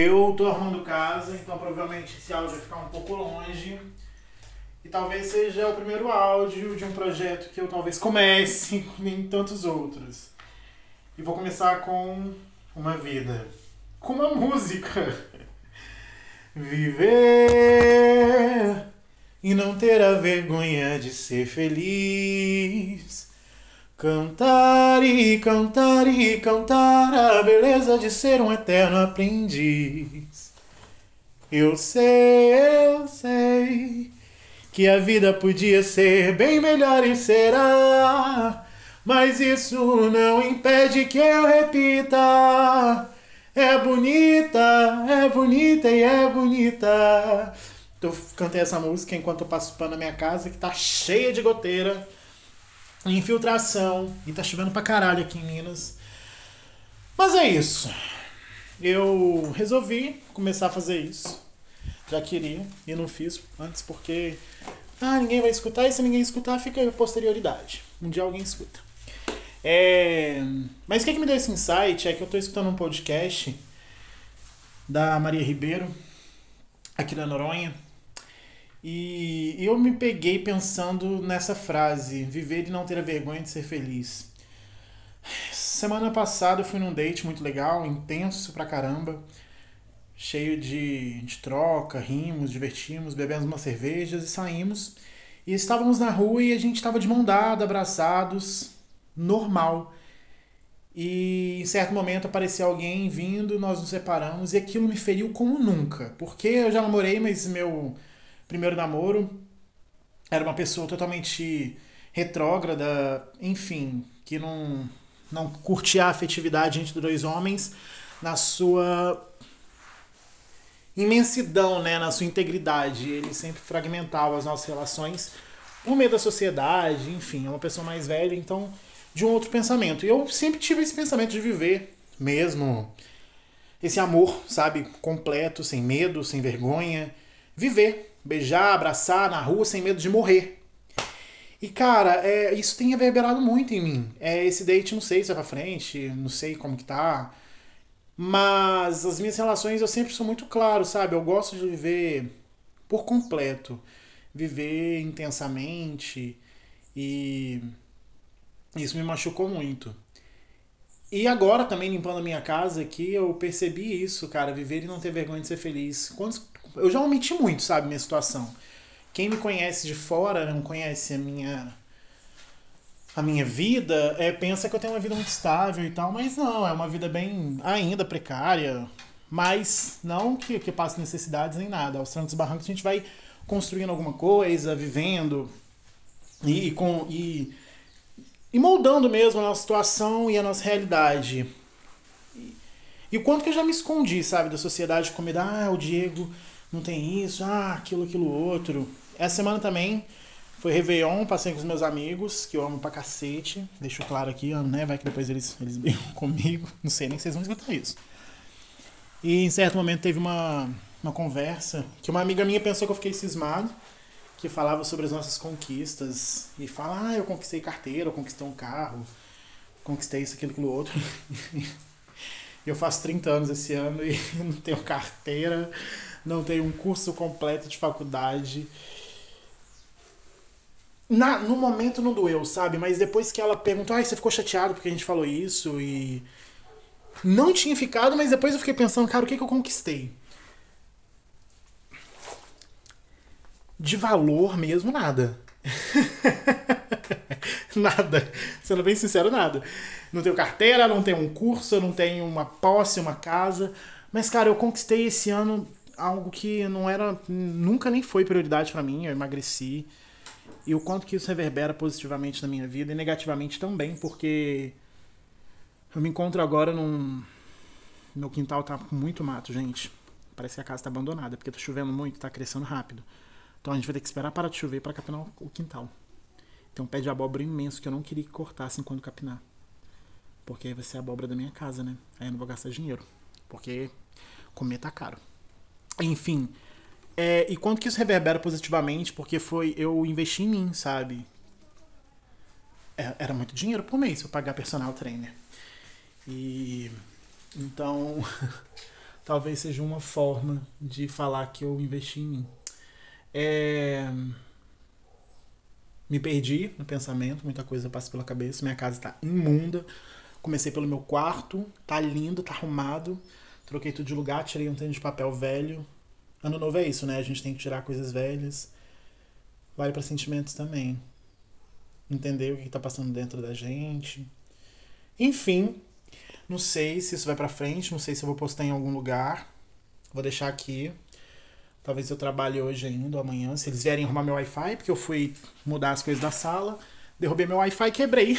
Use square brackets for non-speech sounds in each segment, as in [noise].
Eu tô arrumando casa, então provavelmente esse áudio vai ficar um pouco longe. E talvez seja o primeiro áudio de um projeto que eu talvez comece, [laughs] nem tantos outros. E vou começar com uma vida. Com uma música. [laughs] Viver e não ter a vergonha de ser feliz. Cantar e cantar e cantar a beleza de ser um eterno aprendiz. Eu sei, eu sei que a vida podia ser bem melhor e será, mas isso não impede que eu repita. É bonita, é bonita e é bonita. Eu cantei essa música enquanto eu passo pano na minha casa que tá cheia de goteira infiltração. E tá chovendo pra caralho aqui em Minas. Mas é isso. Eu resolvi começar a fazer isso. Já queria e não fiz antes porque. Ah, ninguém vai escutar e se ninguém escutar fica a posterioridade. Um dia alguém escuta. É... Mas o que, que me deu esse insight é que eu tô escutando um podcast da Maria Ribeiro, aqui da Noronha. E eu me peguei pensando nessa frase: viver e não ter a vergonha de ser feliz. Semana passada eu fui num date muito legal, intenso pra caramba, cheio de, de troca, rimos, divertimos, bebemos umas cervejas e saímos. E estávamos na rua e a gente estava de mão dada, abraçados, normal. E em certo momento apareceu alguém vindo, nós nos separamos e aquilo me feriu como nunca. Porque eu já namorei, mas meu primeiro namoro, era uma pessoa totalmente retrógrada, enfim, que não, não curtia a afetividade entre dois homens na sua imensidão, né, na sua integridade. Ele sempre fragmentava as nossas relações por meio da sociedade, enfim, é uma pessoa mais velha, então de um outro pensamento. E eu sempre tive esse pensamento de viver mesmo esse amor, sabe, completo, sem medo, sem vergonha, viver beijar, abraçar na rua sem medo de morrer. E cara, é, isso tem reverberado muito em mim. É, esse date não sei se vai pra frente, não sei como que tá. Mas as minhas relações eu sempre sou muito claro, sabe? Eu gosto de viver por completo. Viver intensamente. E isso me machucou muito. E agora também limpando a minha casa aqui, eu percebi isso, cara, viver e não ter vergonha de ser feliz. Quantos, eu já omiti muito, sabe, minha situação. Quem me conhece de fora, não conhece a minha a minha vida, é, pensa que eu tenho uma vida muito estável e tal, mas não, é uma vida bem ainda precária, mas não que, que passe necessidades nem nada. Aos trancos e barrancos a gente vai construindo alguma coisa, vivendo e, e com e, e moldando mesmo a nossa situação e a nossa realidade. E, o quanto que eu já me escondi, sabe, da sociedade com medo, ah, o Diego não tem isso, ah, aquilo, aquilo outro. Essa semana também foi Réveillon, passei com os meus amigos, que eu amo pra cacete. Deixo claro aqui, né? Vai que depois eles, eles [laughs] brigam comigo. Não sei nem se vocês vão escutar isso. E em certo momento teve uma, uma conversa que uma amiga minha pensou que eu fiquei cismado, que falava sobre as nossas conquistas. E fala, ah, eu conquistei carteira, eu conquistei um carro, conquistei isso, aquilo, aquilo outro. [laughs] eu faço 30 anos esse ano e [laughs] não tenho carteira não tenho um curso completo de faculdade. Na, no momento não doeu, sabe? Mas depois que ela perguntou, ai, você ficou chateado porque a gente falou isso e. Não tinha ficado, mas depois eu fiquei pensando, cara, o que, que eu conquistei? De valor mesmo, nada. [laughs] nada. Sendo bem sincero, nada. Não tenho carteira, não tenho um curso, não tenho uma posse, uma casa. Mas, cara, eu conquistei esse ano algo que não era nunca nem foi prioridade para mim, eu emagreci. E o quanto que isso reverbera positivamente na minha vida e negativamente também, porque eu me encontro agora num meu quintal tá com muito mato, gente. Parece que a casa tá abandonada, porque tá chovendo muito, tá crescendo rápido. Então a gente vai ter que esperar parar de chover para capinar o quintal. Tem um pé de abóbora imenso que eu não queria que cortasse enquanto capinar. Porque aí vai ser a abóbora da minha casa, né? Aí eu não vou gastar dinheiro. Porque comer tá caro. Enfim. É, e quanto que isso reverbera positivamente, porque foi eu investi em mim, sabe? É, era muito dinheiro por mês pra pagar personal trainer. E. Então. [laughs] talvez seja uma forma de falar que eu investi em mim. É... Me perdi no pensamento, muita coisa passa pela cabeça, minha casa está imunda. Comecei pelo meu quarto, tá lindo, tá arrumado. Troquei tudo de lugar, tirei um tênis de papel velho. Ano novo é isso, né? A gente tem que tirar coisas velhas. Vale para sentimentos também. Entender o que tá passando dentro da gente. Enfim, não sei se isso vai para frente, não sei se eu vou postar em algum lugar. Vou deixar aqui. Talvez eu trabalhe hoje ainda ou amanhã. Se eles vierem arrumar meu Wi-Fi, porque eu fui mudar as coisas da sala, derrubei meu Wi-Fi e quebrei.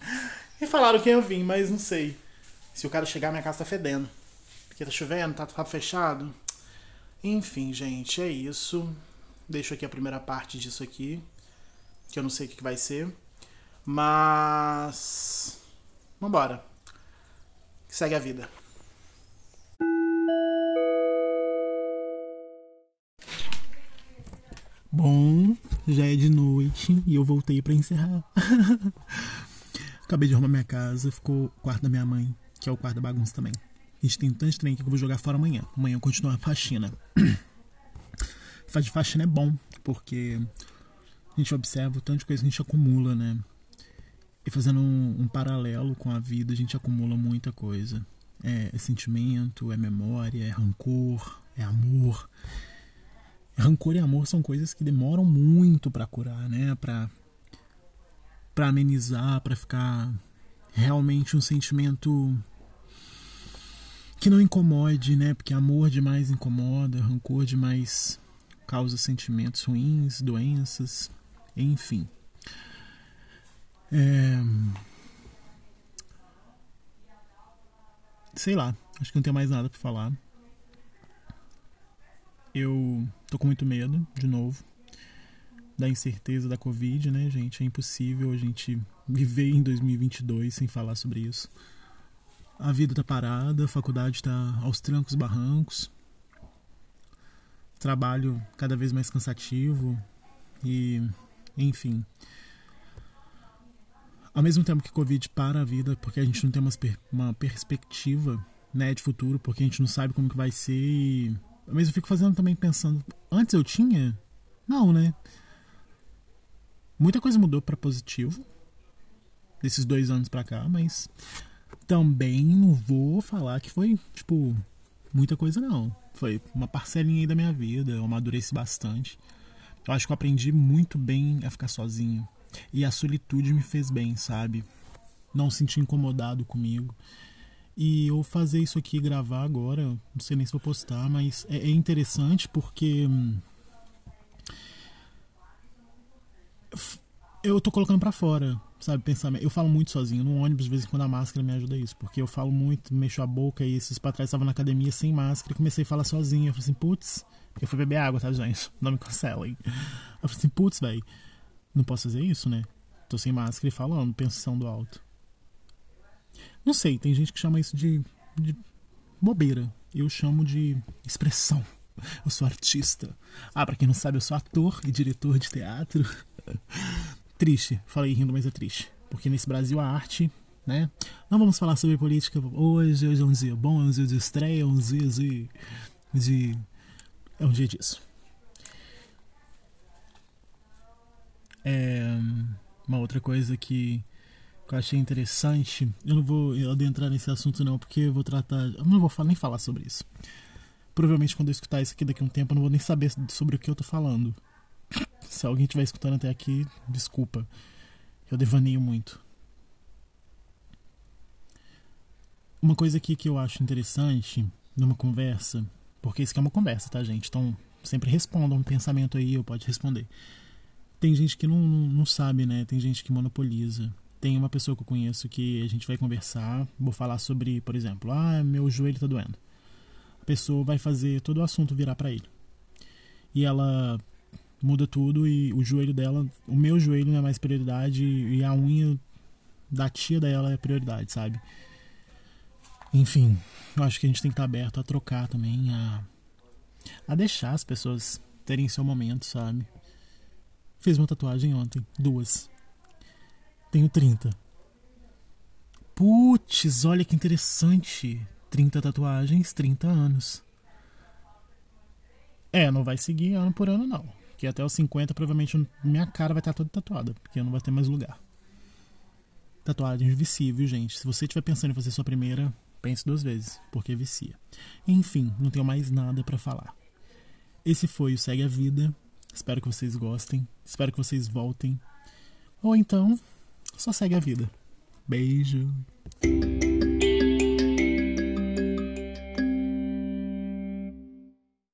[laughs] e falaram que eu vim, mas não sei. Se o cara chegar, minha casa tá fedendo. Porque tá chovendo, tá tudo fechado. Enfim, gente, é isso. Deixo aqui a primeira parte disso aqui. Que eu não sei o que vai ser. Mas. Vambora segue a vida. Bom, já é de noite e eu voltei para encerrar. [laughs] Acabei de arrumar minha casa, ficou o quarto da minha mãe, que é o quarto da bagunça também. A gente tem tanto trem que eu vou jogar fora amanhã. Amanhã eu continuo a faxina. [clears throat] Fazer faxina é bom, porque a gente observa o tanto de coisa que a gente acumula, né? E fazendo um, um, paralelo com a vida, a gente acumula muita coisa. É, é sentimento, é memória, é rancor, é amor. Rancor e amor são coisas que demoram muito para curar, né? Para para amenizar, para ficar realmente um sentimento que não incomode, né? Porque amor demais incomoda, rancor demais causa sentimentos ruins, doenças, enfim. É... Sei lá, acho que não tem mais nada para falar. Eu tô com muito medo, de novo, da incerteza da Covid, né, gente? É impossível a gente viver em 2022 sem falar sobre isso. A vida tá parada, a faculdade tá aos trancos barrancos. Trabalho cada vez mais cansativo e, enfim, ao mesmo tempo que Covid para a vida, porque a gente não tem uma, uma perspectiva né, de futuro, porque a gente não sabe como que vai ser. E... Mas eu fico fazendo também pensando, antes eu tinha? Não, né? Muita coisa mudou para positivo desses dois anos para cá, mas também não vou falar que foi, tipo, muita coisa não. Foi uma parcelinha aí da minha vida, eu amadureci bastante. Eu acho que eu aprendi muito bem a ficar sozinho. E a solitude me fez bem, sabe? Não senti incomodado comigo. E eu fazer isso aqui, gravar agora, não sei nem se vou postar, mas é, é interessante porque. Hum, eu tô colocando para fora, sabe? Pensamento. Eu falo muito sozinho. No ônibus, de vez em quando a máscara me ajuda isso. Porque eu falo muito, mexo a boca e esses pra trás estavam na academia sem máscara e comecei a falar sozinho. Eu falei assim, putz, eu fui beber água, tá, gente? Não me cancelem. Eu falei assim, putz, velho não posso fazer isso, né? Tô sem máscara e falando, pensando alto. Não sei, tem gente que chama isso de, de bobeira. Eu chamo de expressão. Eu sou artista. Ah, pra quem não sabe, eu sou ator e diretor de teatro. [laughs] triste. Falei rindo, mas é triste. Porque nesse Brasil a arte, né? Não vamos falar sobre política hoje. Hoje é um dia bom, é um dia de estreia, é um dia de. de é um dia disso. É, uma outra coisa que, eu achei interessante, eu não vou adentrar nesse assunto não, porque eu vou tratar, eu não vou nem falar sobre isso. Provavelmente quando eu escutar isso aqui daqui a um tempo eu não vou nem saber sobre o que eu tô falando. Se alguém estiver escutando até aqui, desculpa. Eu devaneio muito. Uma coisa aqui que eu acho interessante numa conversa, porque isso aqui é uma conversa, tá, gente? Então sempre respondam um pensamento aí, eu pode responder tem gente que não, não sabe, né? Tem gente que monopoliza. Tem uma pessoa que eu conheço que a gente vai conversar, vou falar sobre, por exemplo, ah, meu joelho tá doendo. A pessoa vai fazer todo o assunto virar para ele. E ela muda tudo e o joelho dela, o meu joelho não é mais prioridade e a unha da tia dela é prioridade, sabe? Enfim, eu acho que a gente tem que estar aberto a trocar também, a, a deixar as pessoas terem seu momento, sabe? Fiz uma tatuagem ontem, duas. Tenho 30. Putz, olha que interessante. 30 tatuagens, 30 anos. É, não vai seguir ano por ano, não. Que até os 50, provavelmente, minha cara vai estar toda tatuada, porque não vai ter mais lugar. Tatuagens vicia, viu, gente? Se você estiver pensando em fazer sua primeira, pense duas vezes, porque vicia. Enfim, não tenho mais nada para falar. Esse foi o Segue a Vida. Espero que vocês gostem. Espero que vocês voltem. Ou então, só segue a vida. Beijo.